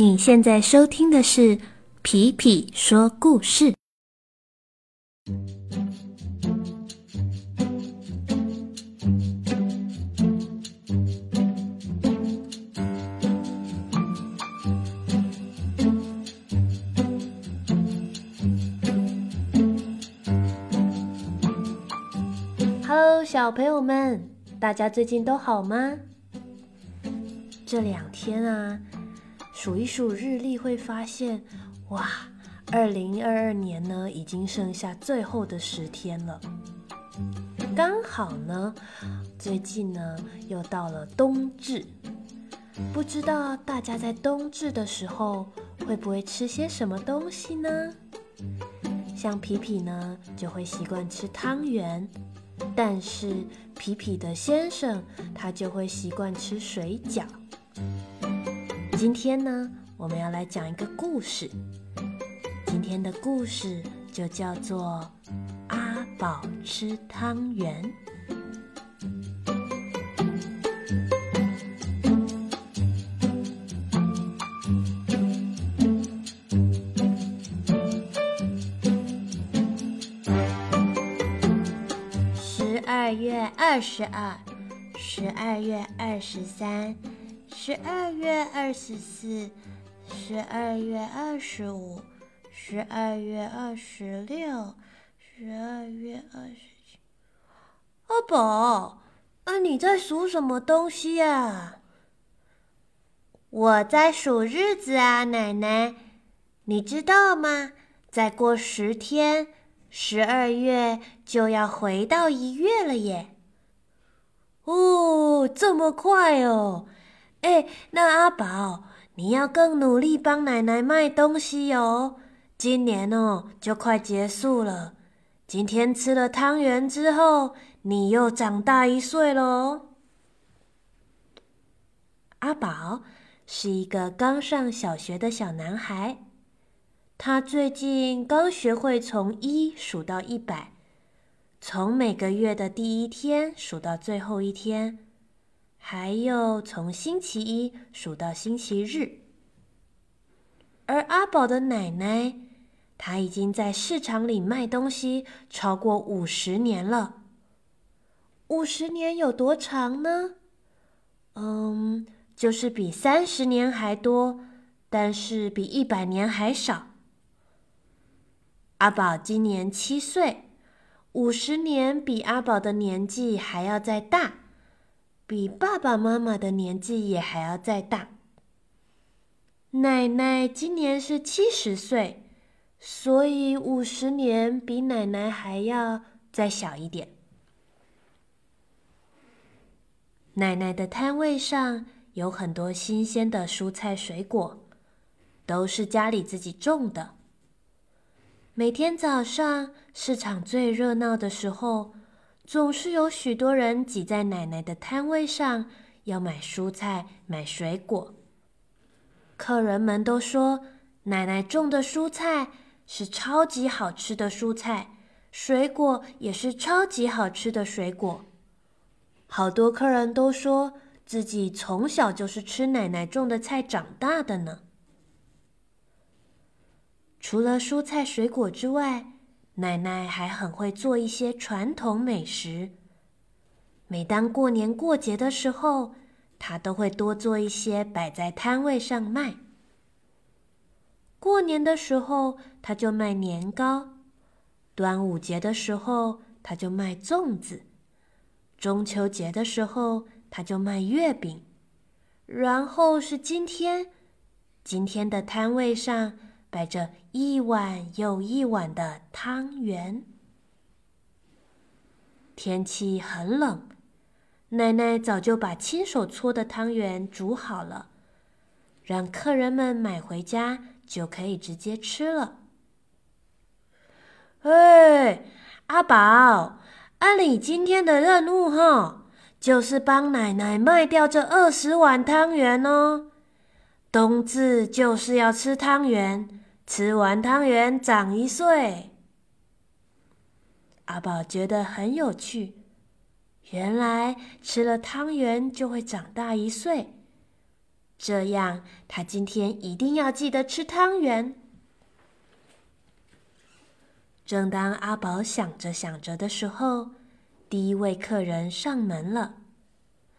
你现在收听的是《皮皮说故事》。Hello，小朋友们，大家最近都好吗？这两天啊，数一数日历会发现，哇，二零二二年呢已经剩下最后的十天了。刚好呢，最近呢又到了冬至，不知道大家在冬至的时候会不会吃些什么东西呢？像皮皮呢就会习惯吃汤圆，但是皮皮的先生他就会习惯吃水饺。今天呢，我们要来讲一个故事。今天的故事就叫做《阿宝吃汤圆》。十二月二十二，十二月二十三。十二月二十四，十二月二十五，十二月二十六，十二月二十七。阿宝，啊，你在数什么东西呀？我在数日子啊，奶奶。你知道吗？再过十天，十二月就要回到一月了耶。哦，这么快哦！哎，那阿宝，你要更努力帮奶奶卖东西哦。今年哦，就快结束了。今天吃了汤圆之后，你又长大一岁喽。阿宝是一个刚上小学的小男孩，他最近刚学会从一数到一百，从每个月的第一天数到最后一天。还有从星期一数到星期日，而阿宝的奶奶，她已经在市场里卖东西超过五十年了。五十年有多长呢？嗯，就是比三十年还多，但是比一百年还少。阿宝今年七岁，五十年比阿宝的年纪还要再大。比爸爸妈妈的年纪也还要再大。奶奶今年是七十岁，所以五十年比奶奶还要再小一点。奶奶的摊位上有很多新鲜的蔬菜水果，都是家里自己种的。每天早上市场最热闹的时候。总是有许多人挤在奶奶的摊位上，要买蔬菜、买水果。客人们都说，奶奶种的蔬菜是超级好吃的蔬菜，水果也是超级好吃的水果。好多客人都说自己从小就是吃奶奶种的菜长大的呢。除了蔬菜水果之外，奶奶还很会做一些传统美食。每当过年过节的时候，她都会多做一些摆在摊位上卖。过年的时候，她就卖年糕；端午节的时候，她就卖粽子；中秋节的时候，她就卖月饼。然后是今天，今天的摊位上。摆着一碗又一碗的汤圆。天气很冷，奶奶早就把亲手搓的汤圆煮好了，让客人们买回家就可以直接吃了。哎，阿宝，按你今天的任务哈，就是帮奶奶卖掉这二十碗汤圆哦。冬至就是要吃汤圆。吃完汤圆长一岁，阿宝觉得很有趣。原来吃了汤圆就会长大一岁，这样他今天一定要记得吃汤圆。正当阿宝想着想着的时候，第一位客人上门了，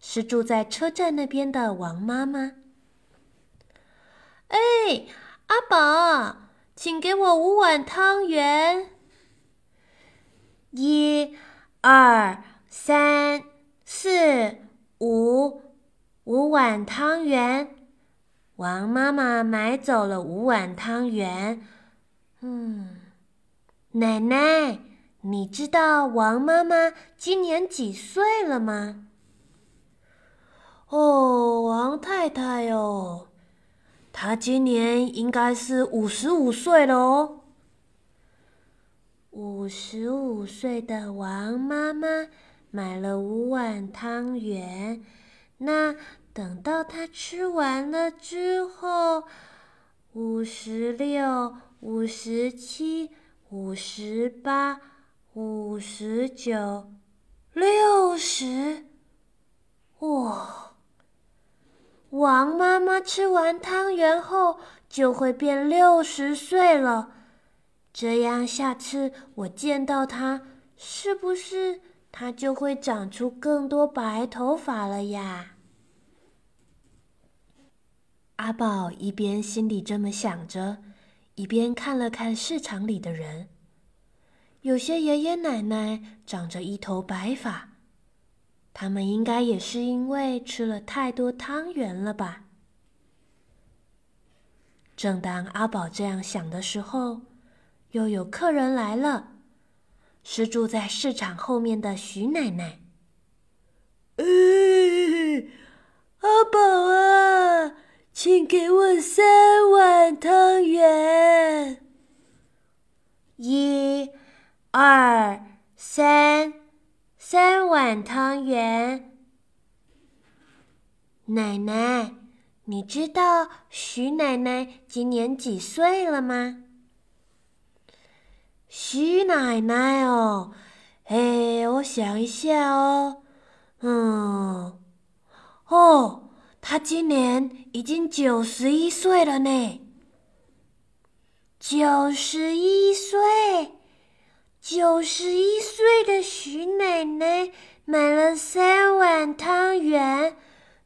是住在车站那边的王妈妈。哎，阿宝，请给我五碗汤圆。一、二、三、四、五，五碗汤圆。王妈妈买走了五碗汤圆。嗯。奶奶，你知道王妈妈今年几岁了吗？哦，王太太哦，她今年应该是五十五岁了哦。五十五岁的王妈妈买了五碗汤圆，那等到她吃完了之后，五十六、五十七。五十八，五十九，六十，哇！王妈妈吃完汤圆后就会变六十岁了，这样下次我见到她，是不是她就会长出更多白头发了呀？阿宝一边心里这么想着。一边看了看市场里的人，有些爷爷奶奶长着一头白发，他们应该也是因为吃了太多汤圆了吧。正当阿宝这样想的时候，又有客人来了，是住在市场后面的徐奶奶。哎，阿宝啊！请给我三碗汤圆。一、二、三，三碗汤圆。奶奶，你知道徐奶奶今年几岁了吗？徐奶奶哦，哎，我想一下哦，嗯，哦。她今年已经九十一岁了呢。九十一岁，九十一岁的徐奶奶买了三碗汤圆，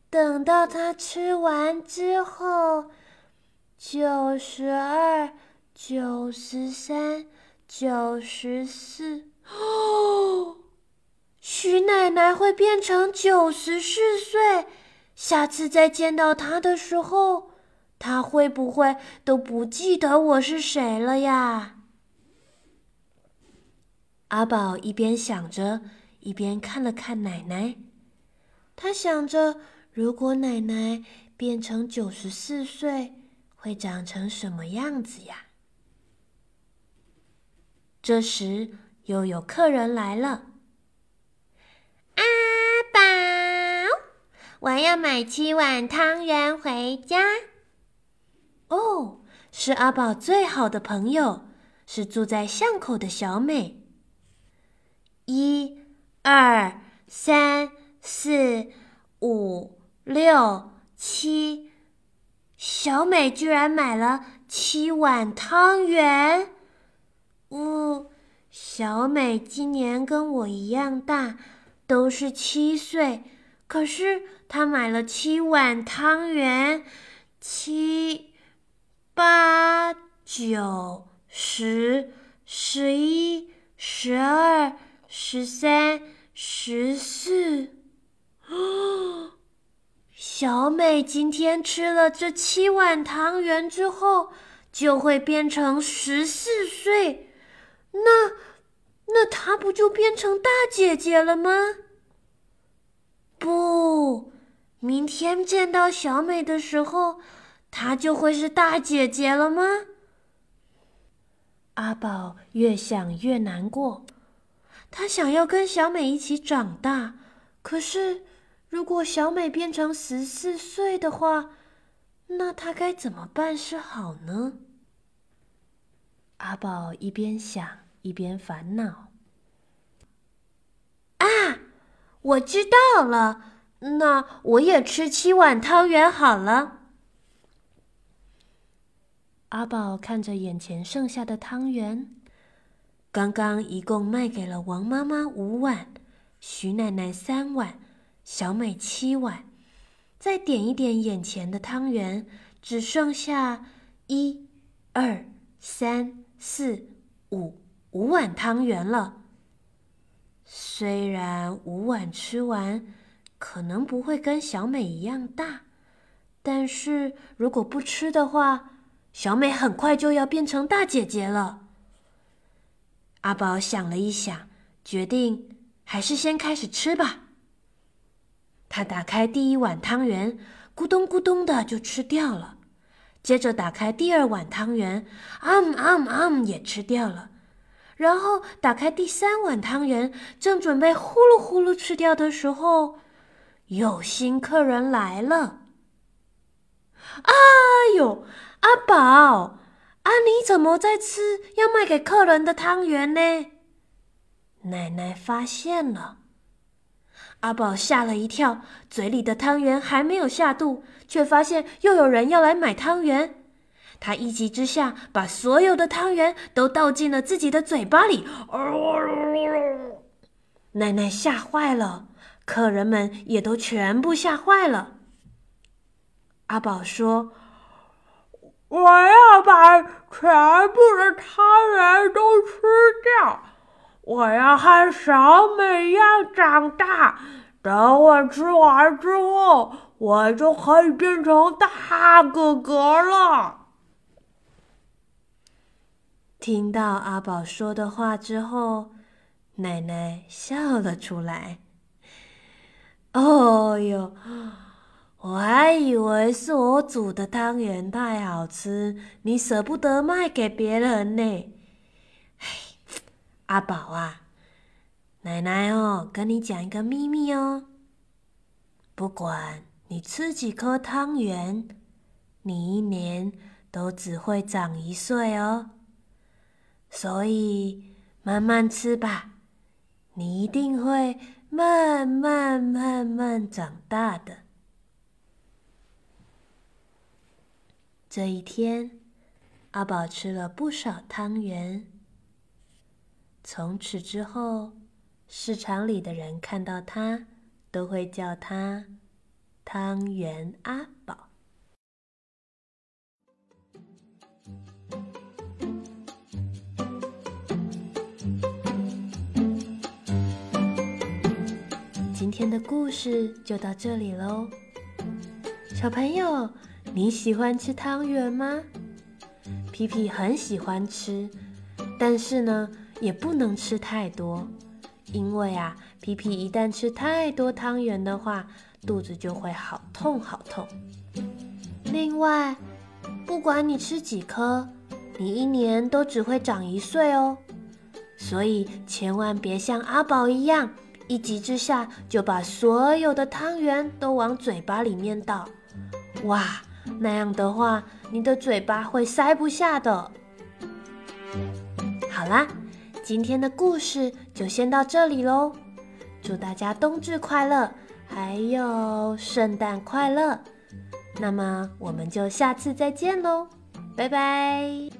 等到她吃完之后，九十二、九十三、九十四，哦，徐奶奶会变成九十四岁。下次再见到她的时候，她会不会都不记得我是谁了呀？阿宝一边想着，一边看了看奶奶。他想着，如果奶奶变成九十四岁，会长成什么样子呀？这时，又有客人来了。阿宝我要买七碗汤圆回家。哦，是阿宝最好的朋友，是住在巷口的小美。一、二、三、四、五、六、七，小美居然买了七碗汤圆。呜，小美今年跟我一样大，都是七岁。可是她买了七碗汤圆，七、八、九、十、十一、十二、十三、十四。小美今天吃了这七碗汤圆之后，就会变成十四岁。那，那她不就变成大姐姐了吗？不，明天见到小美的时候，她就会是大姐姐了吗？阿宝越想越难过，他想要跟小美一起长大，可是如果小美变成十四岁的话，那他该怎么办是好呢？阿宝一边想一边烦恼。啊我知道了，那我也吃七碗汤圆好了。阿宝看着眼前剩下的汤圆，刚刚一共卖给了王妈妈五碗，徐奶奶三碗，小美七碗，再点一点眼前的汤圆，只剩下一、二、三、四、五五碗汤圆了。虽然五碗吃完，可能不会跟小美一样大，但是如果不吃的话，小美很快就要变成大姐姐了。阿宝想了一想，决定还是先开始吃吧。他打开第一碗汤圆，咕咚咕咚的就吃掉了。接着打开第二碗汤圆，啊姆啊姆啊姆也吃掉了。然后打开第三碗汤圆，正准备呼噜呼噜吃掉的时候，有新客人来了。哎呦！阿宝，啊，你怎么在吃要卖给客人的汤圆呢？奶奶发现了，阿宝吓了一跳，嘴里的汤圆还没有下肚，却发现又有人要来买汤圆。他一急之下，把所有的汤圆都倒进了自己的嘴巴里。奶奶吓坏了，客人们也都全部吓坏了。阿宝说。我要把全部的汤圆都吃掉，我要和小美一样长大。等我吃完之后，我就可以变成大哥哥了。听到阿宝说的话之后，奶奶笑了出来。哦哟！我还以为是我煮的汤圆太好吃，你舍不得卖给别人呢。唉，阿宝啊，奶奶哦，跟你讲一个秘密哦。不管你吃几颗汤圆，你一年都只会长一岁哦。所以慢慢吃吧，你一定会慢慢慢慢长大的。这一天，阿宝吃了不少汤圆。从此之后，市场里的人看到他，都会叫他“汤圆阿宝”。今天的故事就到这里喽，小朋友。你喜欢吃汤圆吗？皮皮很喜欢吃，但是呢，也不能吃太多，因为啊，皮皮一旦吃太多汤圆的话，肚子就会好痛好痛。另外，不管你吃几颗，你一年都只会长一岁哦，所以千万别像阿宝一样，一急之下就把所有的汤圆都往嘴巴里面倒，哇！那样的话，你的嘴巴会塞不下的。好啦，今天的故事就先到这里喽。祝大家冬至快乐，还有圣诞快乐。那么我们就下次再见喽，拜拜。